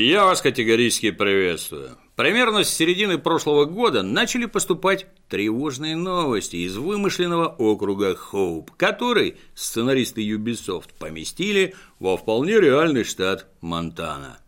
Я вас категорически приветствую. Примерно с середины прошлого года начали поступать тревожные новости из вымышленного округа Хоуп, который сценаристы Ubisoft поместили во вполне реальный штат Монтана.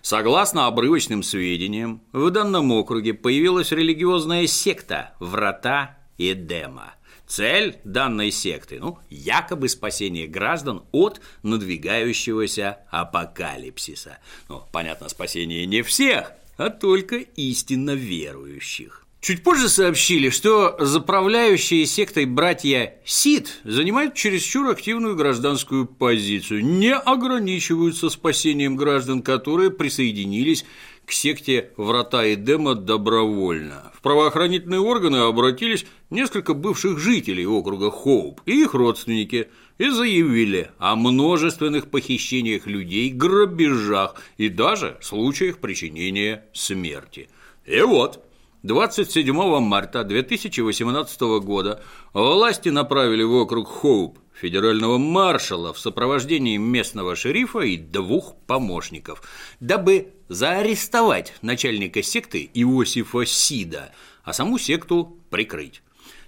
Согласно обрывочным сведениям, в данном округе появилась религиозная секта «Врата Эдема», Цель данной секты, ну, якобы спасение граждан от надвигающегося апокалипсиса. Ну, понятно, спасение не всех, а только истинно верующих. Чуть позже сообщили, что заправляющие сектой братья Сид занимают чересчур активную гражданскую позицию, не ограничиваются спасением граждан, которые присоединились к секте «Врата Эдема» добровольно. В правоохранительные органы обратились несколько бывших жителей округа Хоуп и их родственники и заявили о множественных похищениях людей, грабежах и даже случаях причинения смерти. И вот, 27 марта 2018 года власти направили в округ Хоуп федерального маршала в сопровождении местного шерифа и двух помощников, дабы заарестовать начальника секты Иосифа Сида, а саму секту прикрыть.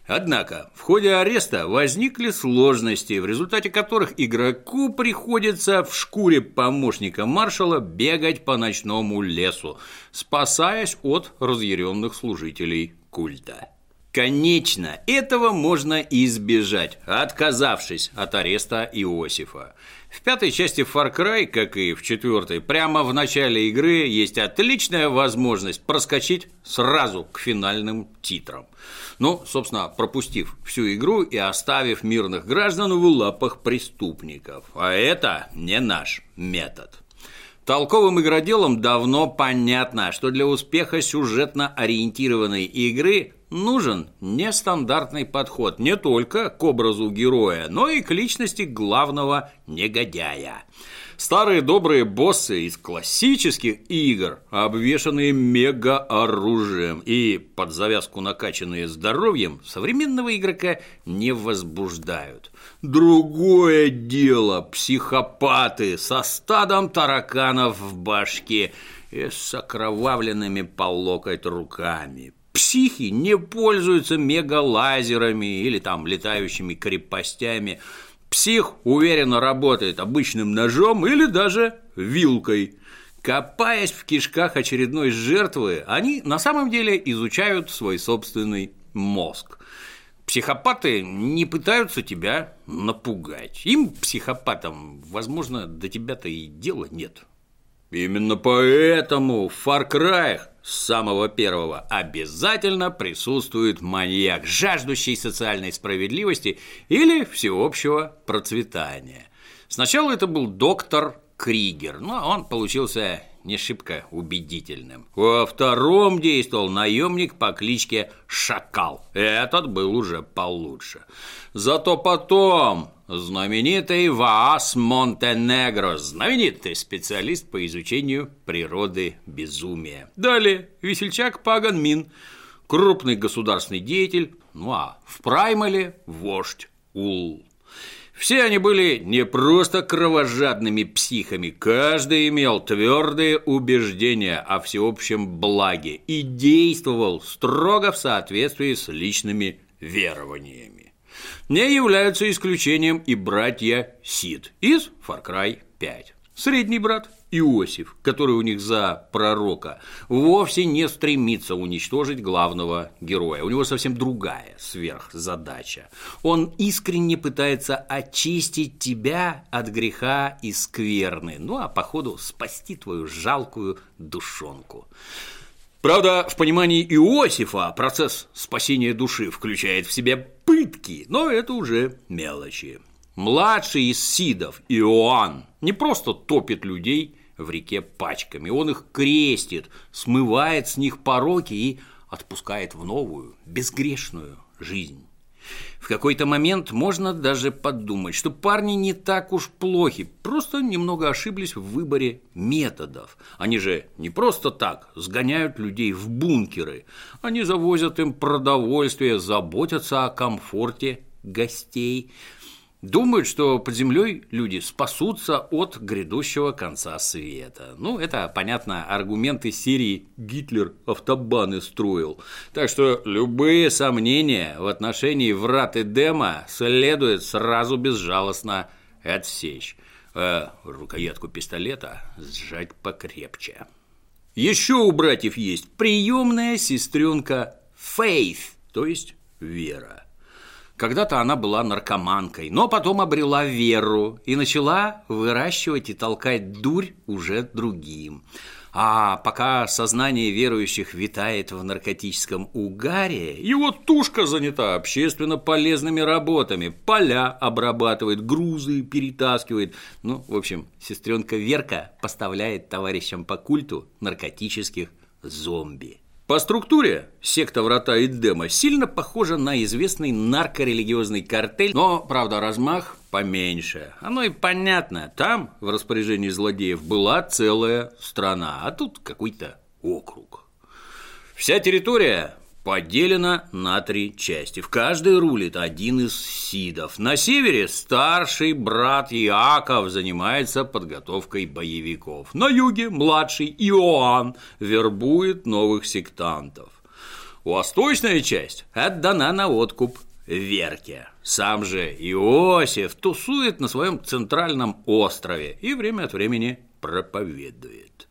Однако в ходе ареста возникли сложности, в результате которых игроку приходится в шкуре помощника маршала бегать по ночному лесу, спасаясь от разъяренных служителей культа. Конечно, этого можно избежать, отказавшись от ареста Иосифа. В пятой части Far Cry, как и в четвертой, прямо в начале игры есть отличная возможность проскочить сразу к финальным титрам. Ну, собственно, пропустив всю игру и оставив мирных граждан в лапах преступников. А это не наш метод. Толковым игроделам давно понятно, что для успеха сюжетно ориентированной игры нужен нестандартный подход не только к образу героя, но и к личности главного негодяя. Старые добрые боссы из классических игр, обвешанные мега-оружием и под завязку накачанные здоровьем, современного игрока не возбуждают. Другое дело – психопаты со стадом тараканов в башке и с окровавленными по локоть руками, Психи не пользуются мегалазерами или там летающими крепостями. Псих уверенно работает обычным ножом или даже вилкой. Копаясь в кишках очередной жертвы, они на самом деле изучают свой собственный мозг. Психопаты не пытаются тебя напугать. Им, психопатам, возможно, до тебя-то и дела нет. Именно поэтому в Far Cry с самого первого обязательно присутствует маньяк, жаждущий социальной справедливости или всеобщего процветания. Сначала это был доктор Кригер, но он получился не шибко убедительным. Во втором действовал наемник по кличке Шакал. Этот был уже получше. Зато потом знаменитый Ваас Монтенегро, знаменитый специалист по изучению природы безумия. Далее весельчак Паган Мин, крупный государственный деятель, ну а в Праймале вождь Ул. Все они были не просто кровожадными психами, каждый имел твердые убеждения о всеобщем благе и действовал строго в соответствии с личными верованиями. Не являются исключением и братья Сид из Far Cry 5. Средний брат Иосиф, который у них за пророка, вовсе не стремится уничтожить главного героя. У него совсем другая сверхзадача. Он искренне пытается очистить тебя от греха и скверны, ну а походу спасти твою жалкую душонку. Правда, в понимании Иосифа процесс спасения души включает в себя пытки, но это уже мелочи. Младший из Сидов, Иоанн, не просто топит людей в реке пачками, он их крестит, смывает с них пороки и отпускает в новую, безгрешную жизнь. В какой-то момент можно даже подумать, что парни не так уж плохи, просто немного ошиблись в выборе методов. Они же не просто так сгоняют людей в бункеры, они завозят им продовольствие, заботятся о комфорте гостей. Думают, что под землей люди спасутся от грядущего конца света. Ну, это, понятно, аргументы серии «Гитлер автобаны строил». Так что любые сомнения в отношении врат Эдема следует сразу безжалостно отсечь. А рукоятку пистолета сжать покрепче. Еще у братьев есть приемная сестренка Фейth, то есть Вера. Когда-то она была наркоманкой, но потом обрела веру и начала выращивать и толкать дурь уже другим. А пока сознание верующих витает в наркотическом угаре, его тушка занята общественно полезными работами, поля обрабатывает, грузы перетаскивает. Ну, в общем, сестренка Верка поставляет товарищам по культу наркотических зомби. По структуре секта Врата Эдема сильно похожа на известный наркорелигиозный картель, но, правда, размах поменьше. Оно и понятно, там в распоряжении злодеев была целая страна, а тут какой-то округ. Вся территория поделена на три части. В каждой рулит один из сидов. На севере старший брат Иаков занимается подготовкой боевиков. На юге младший Иоанн вербует новых сектантов. Восточная часть отдана на откуп Верке. Сам же Иосиф тусует на своем центральном острове и время от времени проповедует.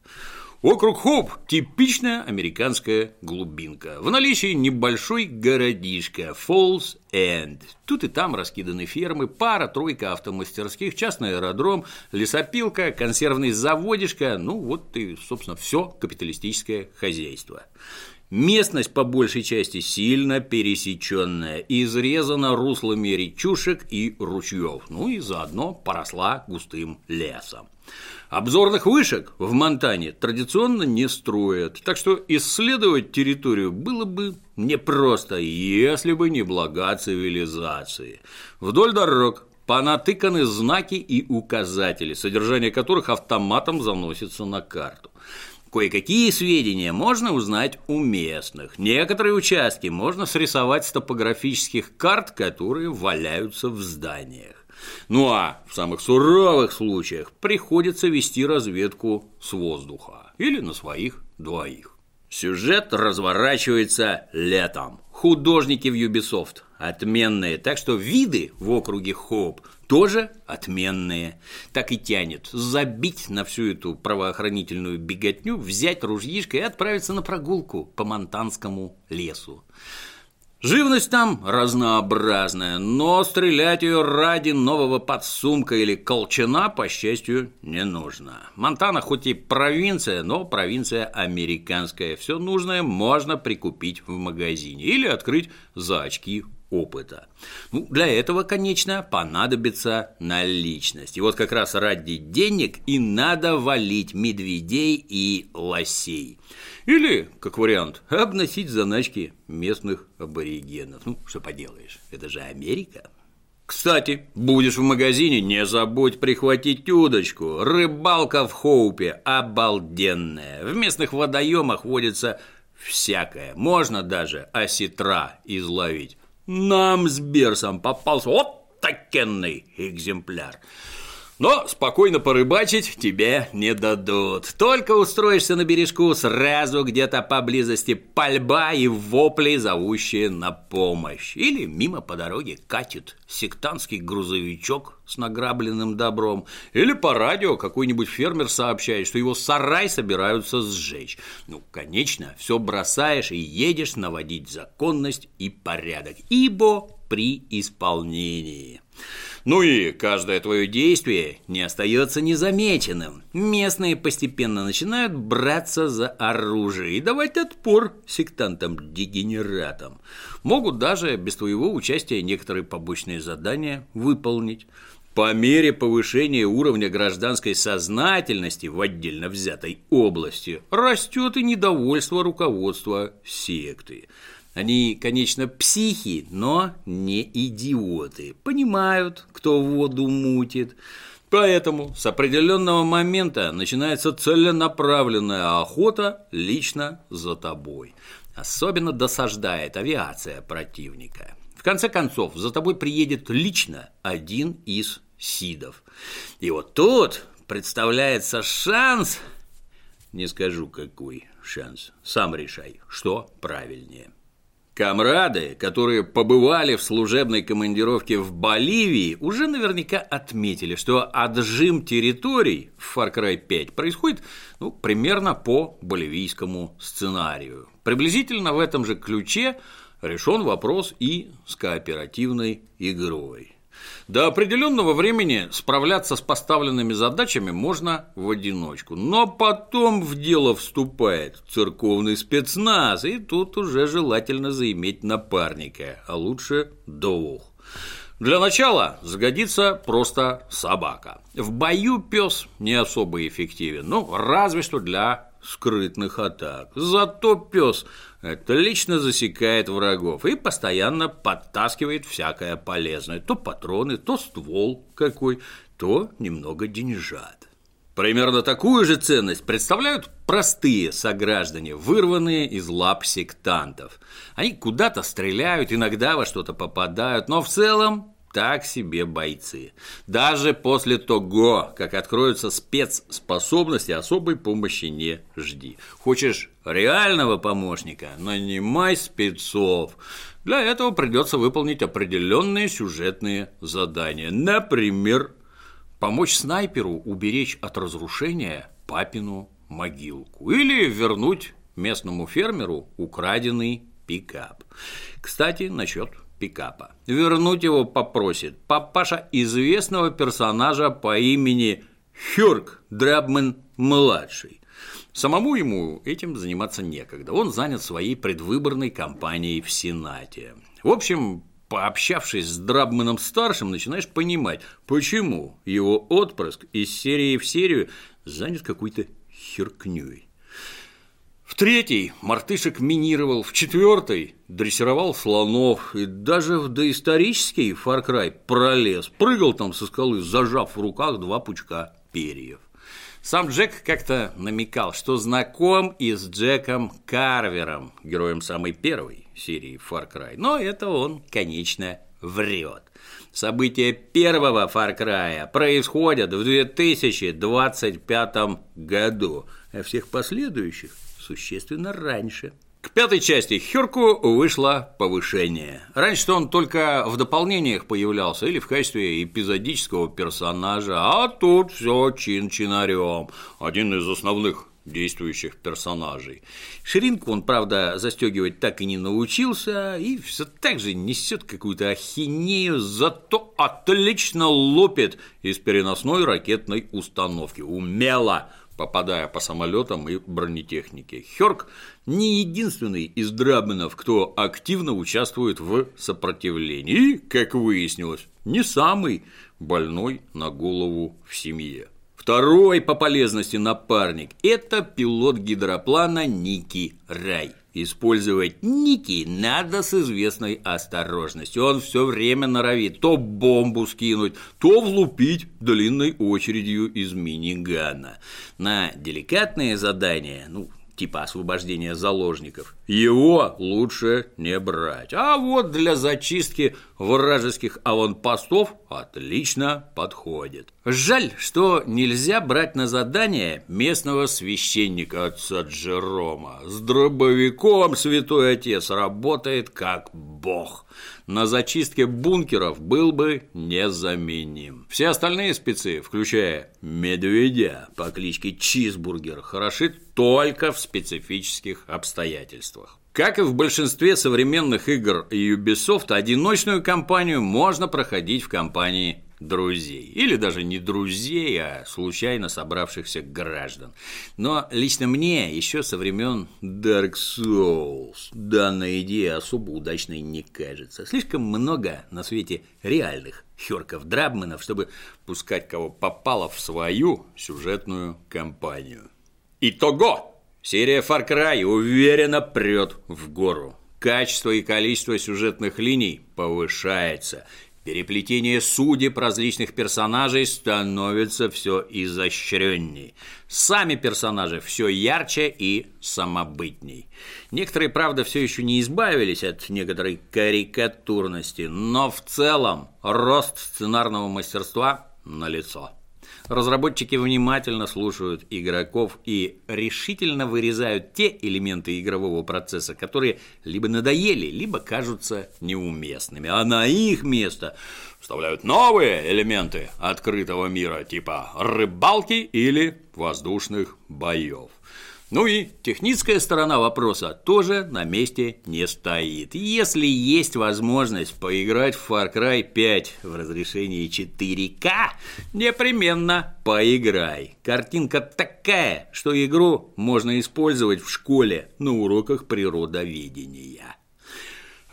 Округ Хоп – типичная американская глубинка. В наличии небольшой городишко – Фоллс Энд. Тут и там раскиданы фермы, пара-тройка автомастерских, частный аэродром, лесопилка, консервный заводишко. Ну, вот и, собственно, все капиталистическое хозяйство. Местность по большей части сильно пересеченная, изрезана руслами речушек и ручьев, ну и заодно поросла густым лесом. Обзорных вышек в Монтане традиционно не строят, так что исследовать территорию было бы непросто, если бы не блага цивилизации. Вдоль дорог понатыканы знаки и указатели, содержание которых автоматом заносится на карту. Кое-какие сведения можно узнать у местных. Некоторые участки можно срисовать с топографических карт, которые валяются в зданиях. Ну а в самых суровых случаях приходится вести разведку с воздуха или на своих двоих. Сюжет разворачивается летом. Художники в Ubisoft отменные, так что виды в округе Хоп тоже отменные. Так и тянет забить на всю эту правоохранительную беготню, взять ружьишко и отправиться на прогулку по монтанскому лесу. Живность там разнообразная, но стрелять ее ради нового подсумка или колчана, по счастью, не нужно. Монтана хоть и провинция, но провинция американская. Все нужное можно прикупить в магазине или открыть за очки опыта. Ну, для этого, конечно, понадобится наличность. И вот как раз ради денег и надо валить медведей и лосей. Или, как вариант, обносить заначки местных аборигенов. Ну, что поделаешь, это же Америка. Кстати, будешь в магазине, не забудь прихватить удочку. Рыбалка в Хоупе обалденная. В местных водоемах водится всякое. Можно даже осетра изловить. Нам с Берсом попался вот такенный экземпляр. Но спокойно порыбачить тебе не дадут. Только устроишься на бережку, сразу где-то поблизости пальба и вопли, зовущие на помощь. Или мимо по дороге катит сектантский грузовичок с награбленным добром. Или по радио какой-нибудь фермер сообщает, что его сарай собираются сжечь. Ну, конечно, все бросаешь и едешь наводить законность и порядок, ибо при исполнении. Ну и каждое твое действие не остается незамеченным. Местные постепенно начинают браться за оружие и давать отпор сектантам-дегенератам. Могут даже без твоего участия некоторые побочные задания выполнить. По мере повышения уровня гражданской сознательности в отдельно взятой области растет и недовольство руководства секты. Они, конечно, психи, но не идиоты. Понимают, кто воду мутит. Поэтому с определенного момента начинается целенаправленная охота лично за тобой. Особенно досаждает авиация противника. В конце концов, за тобой приедет лично один из Сидов. И вот тут представляется шанс, не скажу какой шанс, сам решай, что правильнее. Камрады, которые побывали в служебной командировке в Боливии, уже наверняка отметили, что отжим территорий в Far Cry 5 происходит ну, примерно по боливийскому сценарию. Приблизительно в этом же ключе решен вопрос и с кооперативной игрой. До определенного времени справляться с поставленными задачами можно в одиночку, но потом в дело вступает церковный спецназ, и тут уже желательно заиметь напарника, а лучше двух. Для начала сгодится просто собака. В бою пес не особо эффективен, ну, разве что для скрытных атак. Зато пес отлично засекает врагов и постоянно подтаскивает всякое полезное. То патроны, то ствол какой, то немного деньжат. Примерно такую же ценность представляют простые сограждане, вырванные из лап сектантов. Они куда-то стреляют, иногда во что-то попадают, но в целом так себе бойцы. Даже после того, как откроются спецспособности, особой помощи не жди. Хочешь реального помощника, нанимай спецов. Для этого придется выполнить определенные сюжетные задания. Например, помочь снайперу уберечь от разрушения папину могилку или вернуть местному фермеру украденный пикап. Кстати, насчет пикапа. Вернуть его попросит папаша известного персонажа по имени Хюрк Драбмен-младший. Самому ему этим заниматься некогда. Он занят своей предвыборной кампанией в Сенате. В общем, пообщавшись с Драбменом-старшим, начинаешь понимать, почему его отпрыск из серии в серию занят какой-то херкнёй. В третий мартышек минировал, в четвертый дрессировал слонов, и даже в доисторический Cry пролез, прыгал там со скалы, зажав в руках два пучка перьев. Сам Джек как-то намекал, что знаком и с Джеком Карвером, героем самой первой серии Far Cry, но это он, конечно, врет. События первого Far Cry происходят в 2025 году, а всех последующих существенно раньше. К пятой части Хёрку вышло повышение. Раньше он только в дополнениях появлялся или в качестве эпизодического персонажа, а тут все чин-чинарем. Один из основных действующих персонажей. Ширинку он, правда, застегивать так и не научился, и все так же несет какую-то ахинею, зато отлично лупит из переносной ракетной установки. Умело! Попадая по самолетам и бронетехнике. Хёрк не единственный из драбменов, кто активно участвует в сопротивлении, и, как выяснилось, не самый больной на голову в семье. Второй по полезности напарник – это пилот гидроплана Ники Рай. Использовать Ники надо с известной осторожностью. Он все время норовит то бомбу скинуть, то влупить длинной очередью из минигана. На деликатные задания, ну, типа освобождения заложников, его лучше не брать. А вот для зачистки вражеских аванпостов отлично подходит. Жаль, что нельзя брать на задание местного священника отца Джерома. С дробовиком святой отец работает как бог на зачистке бункеров был бы незаменим. Все остальные спецы, включая медведя по кличке Чизбургер, хороши только в специфических обстоятельствах. Как и в большинстве современных игр Ubisoft, одиночную кампанию можно проходить в компании друзей. Или даже не друзей, а случайно собравшихся граждан. Но лично мне еще со времен Dark Souls данная идея особо удачной не кажется. Слишком много на свете реальных херков-драбменов, чтобы пускать кого попало в свою сюжетную кампанию. Итого! Серия Far Cry уверенно прет в гору. Качество и количество сюжетных линий повышается – Переплетение судеб различных персонажей становится все изощренней. Сами персонажи все ярче и самобытней. Некоторые, правда, все еще не избавились от некоторой карикатурности, но в целом рост сценарного мастерства налицо. Разработчики внимательно слушают игроков и решительно вырезают те элементы игрового процесса, которые либо надоели, либо кажутся неуместными, а на их место вставляют новые элементы открытого мира, типа рыбалки или воздушных боев. Ну и техническая сторона вопроса тоже на месте не стоит. Если есть возможность поиграть в Far Cry 5 в разрешении 4К, непременно поиграй. Картинка такая, что игру можно использовать в школе на уроках природоведения.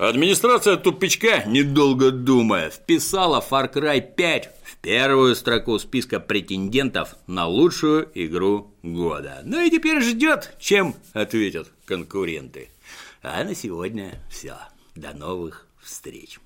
Администрация тупичка, недолго думая, вписала Far Cry 5 в первую строку списка претендентов на лучшую игру года. Ну и теперь ждет, чем ответят конкуренты. А на сегодня все. До новых встреч.